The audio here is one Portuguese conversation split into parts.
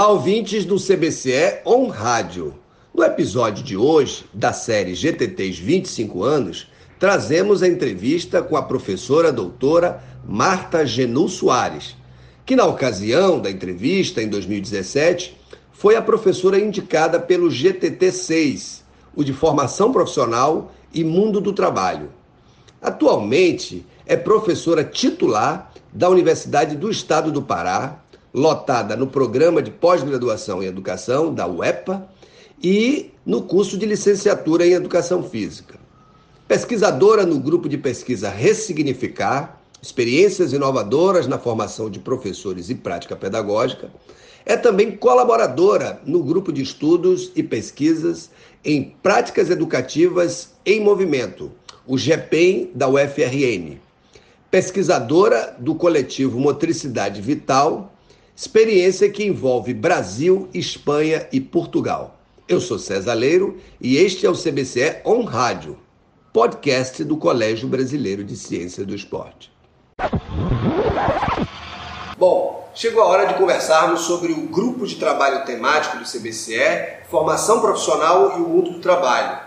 Olá, ouvintes do CBCE On Rádio. No episódio de hoje, da série GTTs 25 anos, trazemos a entrevista com a professora doutora Marta Genu Soares, que na ocasião da entrevista, em 2017, foi a professora indicada pelo GTT 6, o de Formação Profissional e Mundo do Trabalho. Atualmente é professora titular da Universidade do Estado do Pará, lotada no programa de pós-graduação em educação da UEPA e no curso de licenciatura em educação física. Pesquisadora no grupo de pesquisa Ressignificar, experiências inovadoras na formação de professores e prática pedagógica, é também colaboradora no grupo de estudos e pesquisas em práticas educativas em movimento, o GEPEM da UFRN. Pesquisadora do coletivo Motricidade Vital, experiência que envolve Brasil, Espanha e Portugal. Eu sou César Leiro e este é o CBCE On Rádio, podcast do Colégio Brasileiro de Ciência do Esporte. Bom, chegou a hora de conversarmos sobre o grupo de trabalho temático do CBCE, formação profissional e o mundo do trabalho.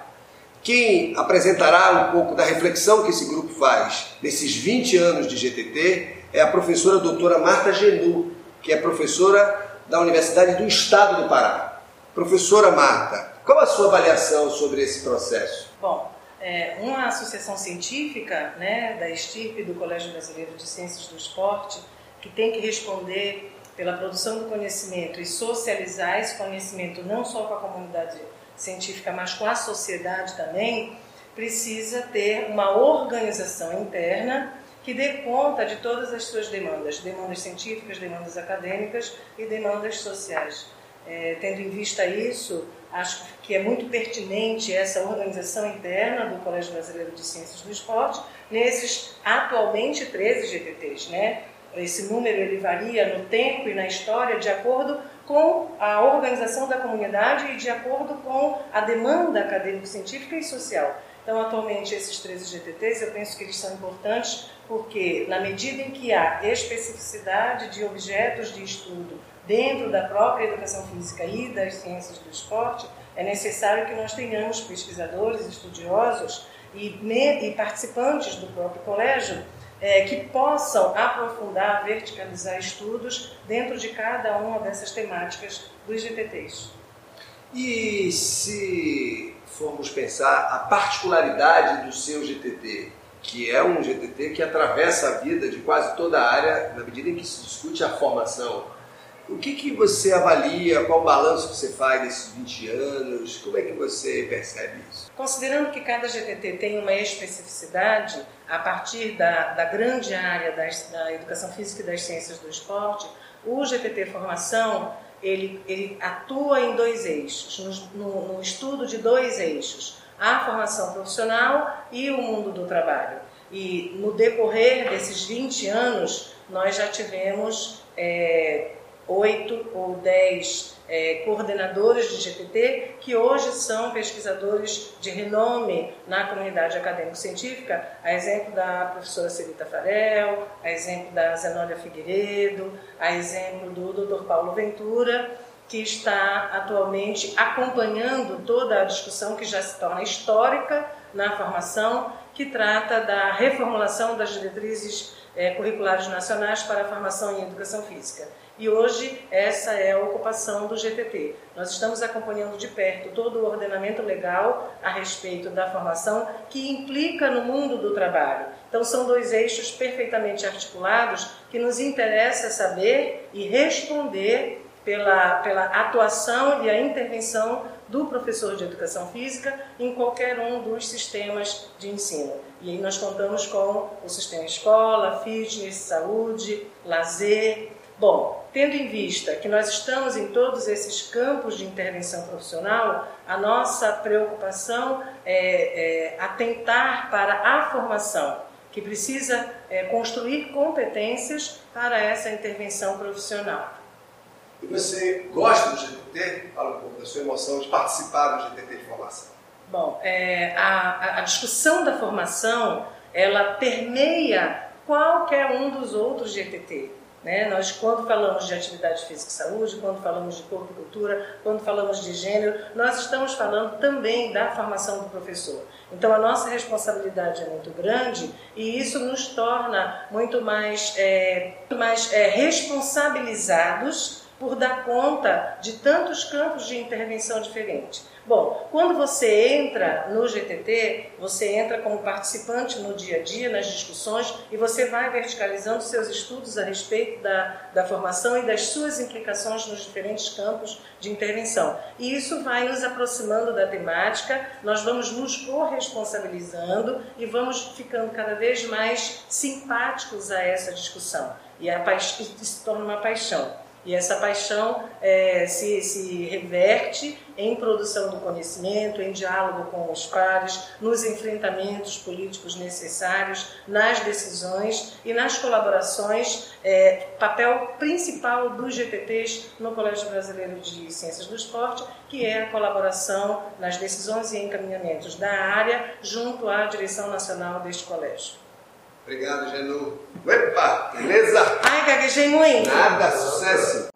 Quem apresentará um pouco da reflexão que esse grupo faz nesses 20 anos de GTT é a professora doutora Marta Genu, que é professora da Universidade do Estado do Pará. Professora Marta, qual a sua avaliação sobre esse processo? Bom, é, uma associação científica né, da estirpe do Colégio Brasileiro de Ciências do Esporte, que tem que responder pela produção do conhecimento e socializar esse conhecimento não só com a comunidade científica, mas com a sociedade também, precisa ter uma organização interna que dê conta de todas as suas demandas, demandas científicas, demandas acadêmicas e demandas sociais. É, tendo em vista isso, acho que é muito pertinente essa organização interna do Colégio Brasileiro de Ciências do Esporte, nesses atualmente 13 GTTs. Né? Esse número ele varia no tempo e na história de acordo com a organização da comunidade e de acordo com a demanda acadêmico-científica e social. Então, atualmente, esses 13 GTTs, eu penso que eles são importantes porque, na medida em que há especificidade de objetos de estudo dentro da própria educação física e das ciências do esporte, é necessário que nós tenhamos pesquisadores, estudiosos e, e participantes do próprio colégio é, que possam aprofundar, verticalizar estudos dentro de cada uma dessas temáticas dos GTTs. E se formos pensar a particularidade do seu GTT, que é um GTT que atravessa a vida de quase toda a área na medida em que se discute a formação. O que, que você avalia, qual balanço você faz desses 20 anos, como é que você percebe isso? Considerando que cada GTT tem uma especificidade, a partir da, da grande área das, da educação física e das ciências do esporte, o GTT Formação ele, ele atua em dois eixos, no, no, estudo de dois eixos, a formação profissional e o mundo do trabalho. E no decorrer desses 20 anos, nós já tivemos é, oito ou dez é, coordenadores de GPT que hoje são pesquisadores de renome na comunidade acadêmico-científica, a exemplo da professora Celita Farel, a exemplo da Zenólia Figueiredo, a exemplo do Dr. Paulo Ventura, que está atualmente acompanhando toda a discussão que já se torna histórica na formação, que trata da reformulação das diretrizes é, curriculares nacionais para a formação em educação física. E hoje essa é a ocupação do GTT. Nós estamos acompanhando de perto todo o ordenamento legal a respeito da formação que implica no mundo do trabalho. Então são dois eixos perfeitamente articulados que nos interessa saber e responder pela, pela atuação e a intervenção do professor de educação física em qualquer um dos sistemas de ensino. E aí nós contamos com o sistema escola, fitness, saúde, lazer, Bom, tendo em vista que nós estamos em todos esses campos de intervenção profissional, a nossa preocupação é, é atentar para a formação, que precisa é, construir competências para essa intervenção profissional. E você gosta do GTT? Fala um pouco da sua emoção de participar do GTT de formação. Bom, é, a, a discussão da formação, ela permeia qualquer um dos outros GTT Né? Nós, quando falamos de atividade física e saúde, quando falamos de corpo e cultura, quando falamos de gênero, nós estamos falando também da formação do professor. Então, a nossa responsabilidade é muito grande e isso nos torna muito mais, é, mais é, responsabilizados por dar conta de tantos campos de intervenção diferentes. Bom, quando você entra no GTT, você entra como participante no dia a dia, nas discussões, e você vai verticalizando seus estudos a respeito da, da formação e das suas implicações nos diferentes campos de intervenção. E isso vai nos aproximando da temática, nós vamos nos corresponsabilizando e vamos ficando cada vez mais simpáticos a essa discussão. E a se torna uma paixão. E essa paixão é, se, se reverte em produção do conhecimento, em diálogo com os pares, nos enfrentamentos políticos necessários, nas decisões e nas colaborações, é, papel principal dos GTTs no Colégio Brasileiro de Ciências do Esporte, que é a colaboração nas decisões e encaminhamentos da área junto à direção nacional deste colégio. Obrigado, Genu. Epa, beleza? Nada, sucesso.